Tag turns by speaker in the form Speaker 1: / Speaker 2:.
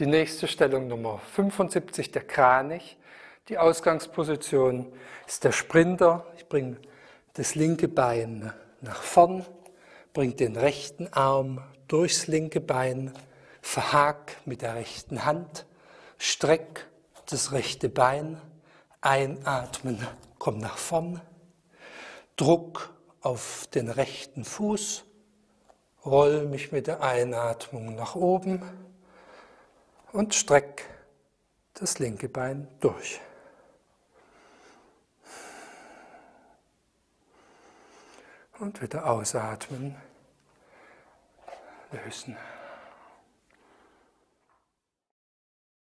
Speaker 1: Die nächste Stellung Nummer 75, der Kranich. Die Ausgangsposition ist der Sprinter. Ich bringe das linke Bein nach vorn, bringe den rechten Arm durchs linke Bein, verhak mit der rechten Hand, streck das rechte Bein, einatmen, komm nach vorn, Druck auf den rechten Fuß, roll mich mit der Einatmung nach oben und streck das linke Bein durch. Und wieder ausatmen, lösen.